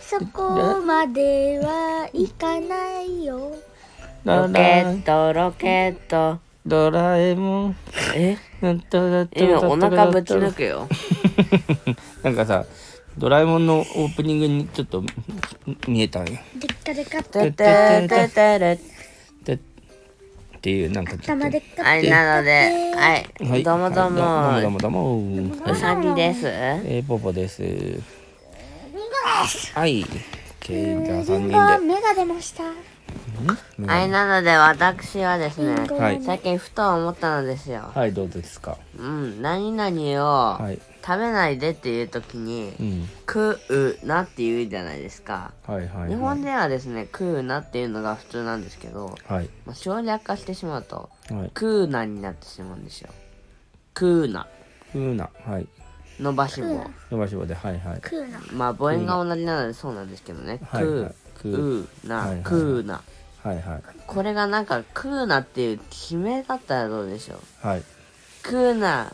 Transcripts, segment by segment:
そこまではいかないよ。ロケットロケット。ドラえもん。え？今お腹ぶち抜くよ。なんかさドラえもんのオープニングにちょっと見えたんよ。でっかでかててててれでっていうなんかちょっとはいなのではい。はい。どうもどうはい。どうもどうもも。どうもうさぎですえー、ポポです。はい。ケイじゃあリ3ンゴは人芽が出ました。ではいなので私はですね最近ふと思ったのですよ。はいどうですか？うん何々をはい食べないでっていう時にうん。食うなって言うじゃないですか。はいはい日はい。本ではですね食うなっていうのが普通なんですけど、はい。まあ、省略化してしまうとはい。食うなになってしまうんですよ。食うな。ふうな。はい。伸ばし棒。伸ばし棒ではいはい。食うな。まあ母音が同じなのでそうなんですけどね。はい食うな、はいはい食うな。はいはい。これがなんか食うなっていう決めだったらどうでしょう？はい。食うな。っ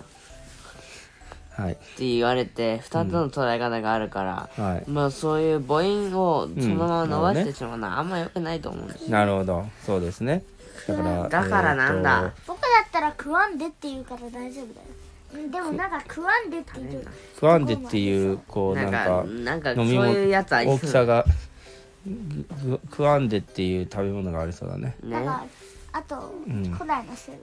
はい。て言われて2つの捉え方があるから、はい。まあそういう母音をそのまま伸ばしうんてしまうのはあんま良くないと思うんですなるほど。そうですね。だからだからなんだ。えーと。僕だったら食わんでって言うから大丈夫だよ。うんでもなんか食わんでって言う。食わんでっていうこうななんんかかなんかそう飲み物いうやつ大きさが食わんでっていう食べ物がありそうだね。ね。だからあと、ん。古代の生物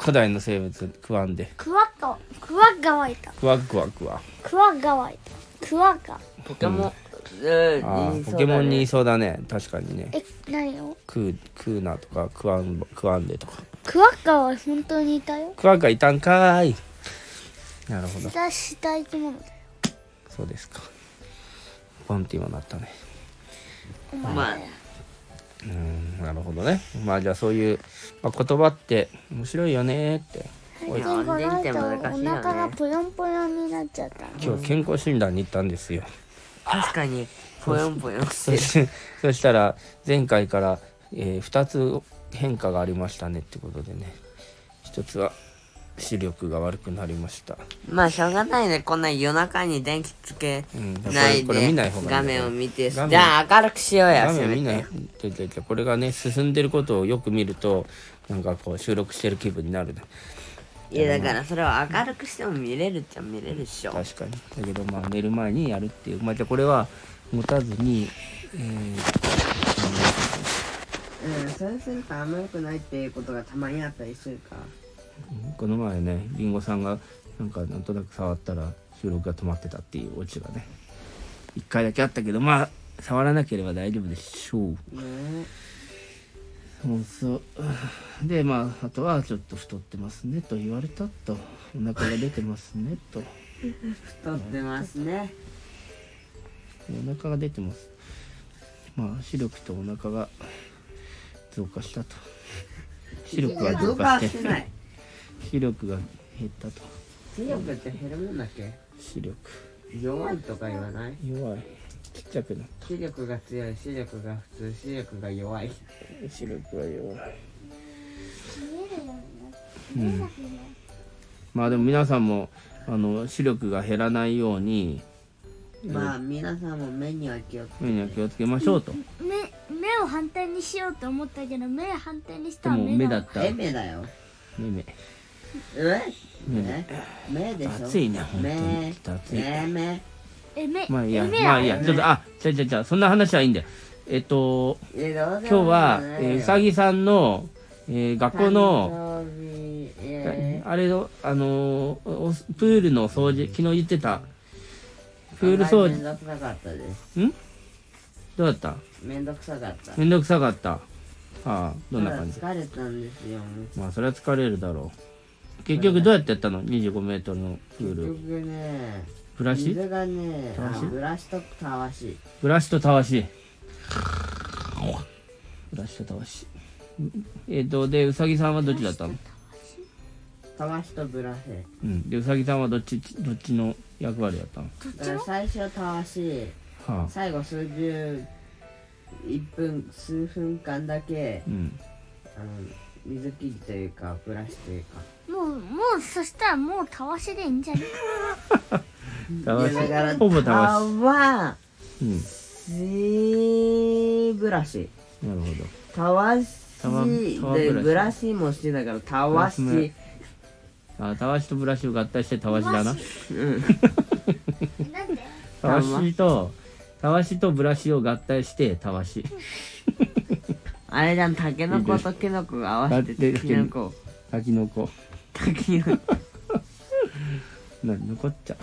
古代の生物食わんで。クワッガクワッガはいた。クワクワクワクワッガはいた。クワッガ。ポケモン、うん。あーポケモンにいそうだね。確かにね。え何を？食う食うなとか食わん食わんでとか。クワッガは本当にいたよ。クワがいたんかーい。なるほど。下した生き物だよ。そうですか。ポンって今なったね。まあうんなるほどね。まあじゃあそういう、まあ、言葉って面白いよねって。最近この人お腹がぽよんぽよんになっちゃった今日健康診断に行ったんですよ。確かにぽよんぽよん。してるそしたら前回から、え2つ変化がありましたねってことでね。一つは視力が悪くなりました、まあしょうがないね。こんな夜中に電気つけないこれ見でない方がいい画面を見てじゃあ明るくしようや画面見ない。てでででこれがね進んでることをよく見るとなんかこう収録してる気分になるね。いやだからそれを明るくしても見れるっちゃ見れるっしょ。確かに。だけどまあ寝る前にやるっていう。まあじゃあこれは持たずに、えーうん。それするとあんま良くないっていうことがたまにあったりするかこの前ねりんごさんがなんかなんとなく触ったら収録が止まってたっていうオチがね一回だけあったけどまあ触らなければ大丈夫でしょう。ね。そう。そうでまああとはちょっと太ってますねと言われたと。お腹が出てますねと。太ってますね。お腹が出てます。まあ視力とお腹が増加したと。視力が増増加し加しててない視力が減ったと。視力って減るもんだっけ？視力。弱いとか言わない？弱い。ちっちゃくなっ視力が強い視力が普通視力が弱い。た視力が弱い。見えるようん。まあでも皆さんもあの視力が減らないようにまあ皆さんも目には気をつけ目には気をつけましょうと。目目を反対にしようと思ったけど目反対にしでたら目目だったえ目だよ。目目。え目目目でしょ。暑いね本当に。目ちょっと暑い。目目え目まあいいや。まあいいや。はちょっとあじゃじゃじゃそんな話はいいんだよ。えっと今日は、よえーうさぎさんの、えー学校のえあれのあのーおプールの掃除昨日言ってた。ープール掃めん除どくさかったです。どうだった？めんどくさかった。めんどくさかった。ああどんな感じ？疲れたんですよ。まあそれは疲れるだろう結局どうやってやったの？25メートルのプー結ル局ねブラシ？水がねたわしあブラシとたわし。ブラシとたわし。ブラシとたわし。えっ、とでうさぎさんはどっちだったの？たわし。とブラシ。うん。でうさぎさんはどっちどっちの役割やったの？だから最初たわしはあ。最後数十1分数分間だけうん。あの水切りというかブラシというか。もうもうそしたらもうたわしでいいんじゃない たわしからほぼたわし。わうん。しブラシなるほど。たわしたわたわブラシでブラシもしてたからたわしあ、たわしとブラシを合体してたわしだな。うんなんで たわしと、たわしとブラシを合体してたわし。あれじゃんタケノコとキノコが合わせてだってキノコたきのこ。タケノコな、残っちゃ？う。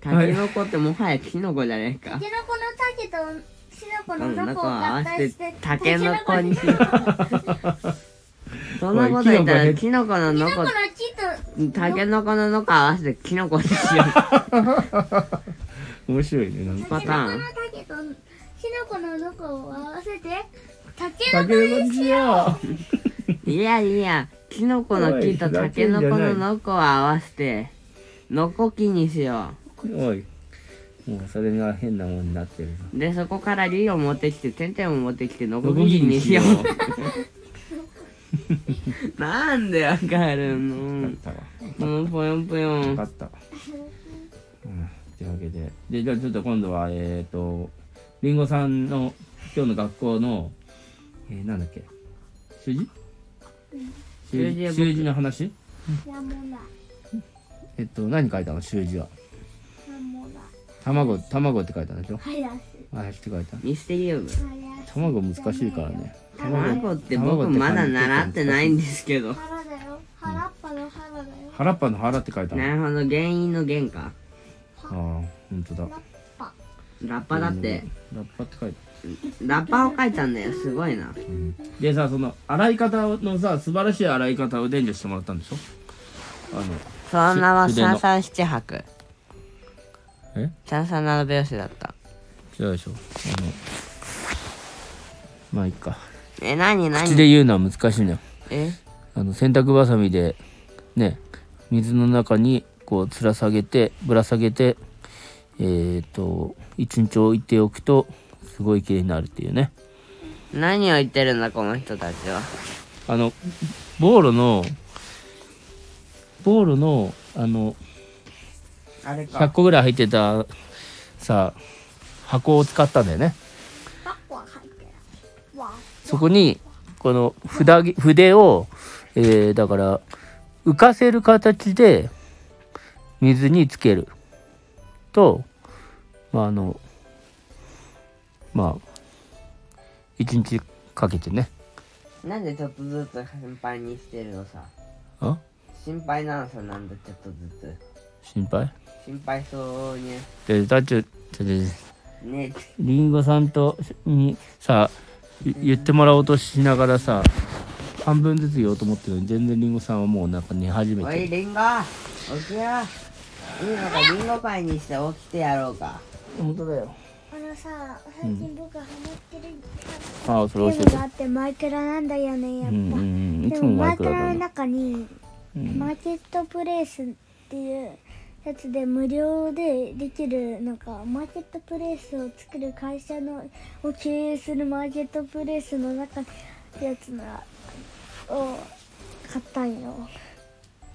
タケノコってもはやキノコじゃ ねえ か。タケノコのタケとキノコのノコを合わせ体しててタケノコにしタケノそんなこと言ったらキノコのノコタケノコのノコ合わせてキノコにしよ面白いね、なんか。パターンタケノコのタケとキノコのノコを合わせてタケたノコけのこしよう。いやいやキノコの木とタケノコのノコを合わせてノコ木にしよおい。もうそれが変なもんになってる。うでそこからリを持ってきてテンテンを持ってきてノコ木にしよう。なんでわかるの？うぽよんぽよん分かった。うん、というわけで、で、じゃあちょっと今度は、えっ、と、りんごさんの今日の学校の、えー、なんだっけ、習字習字？習字習字の話？えっと、何書いたの？習字は。卵、卵って書いたんでしょ？ハヤシあやって書いた。ミステリウム。卵難しいからね。卵って僕まだ習ってないんですけど。腹だよ。腹っぱの腹だよ。腹っぱの腹って書いたなるほど原因の原かあー、ほんとだ。ラッパ。だって。ラッパって書いてラッパを書いたんだよ。すごいな。でさ、その、洗い方のさ、素晴らしい洗い方を伝授してもらったんでしょ？あの、その名は筆の三三七拍え？三三七拍子だった。違うでしょ。あのまあいいか。え何何？口で言うのは難しいのよ。え？あの洗濯ばさみでね水の中にこうつら下げてぶら下げてえっ、と一日置いておくとすごい綺麗になるっていうね。何を言ってるんだこの人たちは。あのボーロのボーロのあのあれ100個ぐらい入ってたさ箱を使ったんだよね。そこにこの筆筆を、えーだから浮かせる形で水につける。とまああのまあ一日かけてね。なんでちょっとずつ心配にしてるのさ。あ？心配なのさなんでちょっとずつ。心配？心配そうに。でだっちょちょね。りんごさんとにさい言ってもらおうとしながらさ半分ずつ言おうと思ってるのに全然りんごさんはもうなんか寝始めおてる。いリンゴ！起きよいいのかリンゴパイにして起きてやろうか。本当だよさ最近僕ハマってるああそれがあってマイクラなんだよねやっぱ、うんうんうんいつもでもマイクラの中にうん。マーケットプレイスっていうやつで無料でできるなんかマーケットプレイスを作る会社のを経営するマーケットプレイスの中のやつなを買ったんよ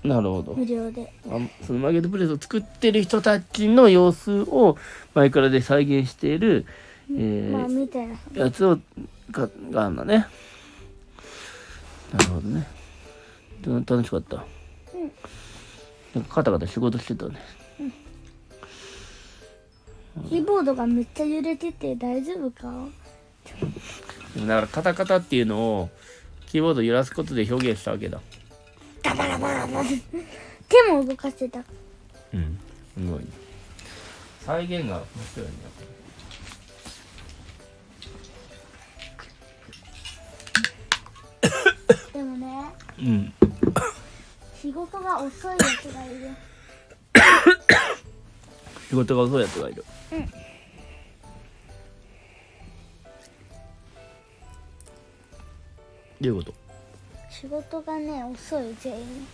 なるほど。無料で。あそのマーケットプレイスを作ってる人たちの様子をマイクラで再現している、えまあーみたいなやつをががあるんだね。なるほどね。で楽しかった、うん。なんかカタカタ仕事してたね。キーボードがめっちゃ揺れてて大丈夫か？だからカタカタっていうのをキーボードを揺らすことで表現したわけだ手も動かしてた。うん。すごいね再現が面白いねでもねうん仕事が遅いやつがいる。仕事が遅いやつがいる。うん。どういうこと？仕事がね遅い全員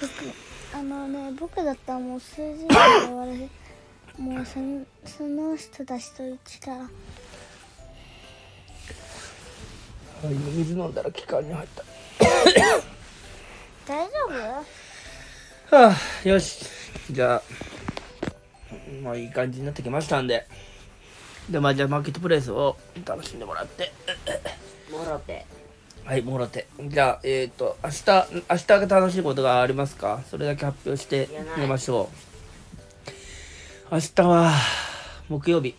僕あのね僕だったらもう数時間で終わるもうそのその人たちと一から水飲んだら気管に入った 大丈夫？はあ、よし。じゃあ、まあいい感じになってきましたんで。で、まあじゃあマーケットプレイスを楽しんでもらって。もろてはい、もろて。じゃあ、えっ、と、明日、明日が楽しいことがありますか？それだけ発表してみましょう。明日は、木曜日。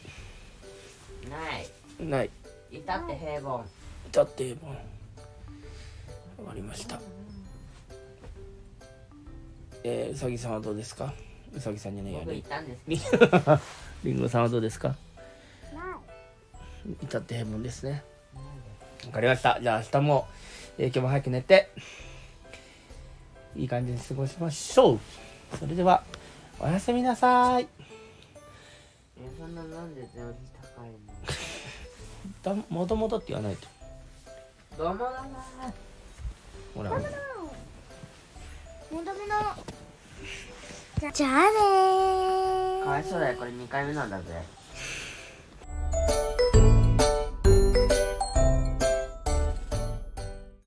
ない。ない。いたって平凡。だって、もう、終わりました。えー、うさぎさんはどうですか？うさぎさんじゃねえや僕ねいたんですりんりんごさんはどうですか？至って平凡ですねわかりました。じゃあ明日も、えー今日も早く寝ていい感じに過ごしましょう。それではおやすみなさい。えそんななんで全然高いの？だもともとって言わないと。どうもどうもほら。もともとじゃじゃあねー。かわいそうだよこれ2回目なんだぜ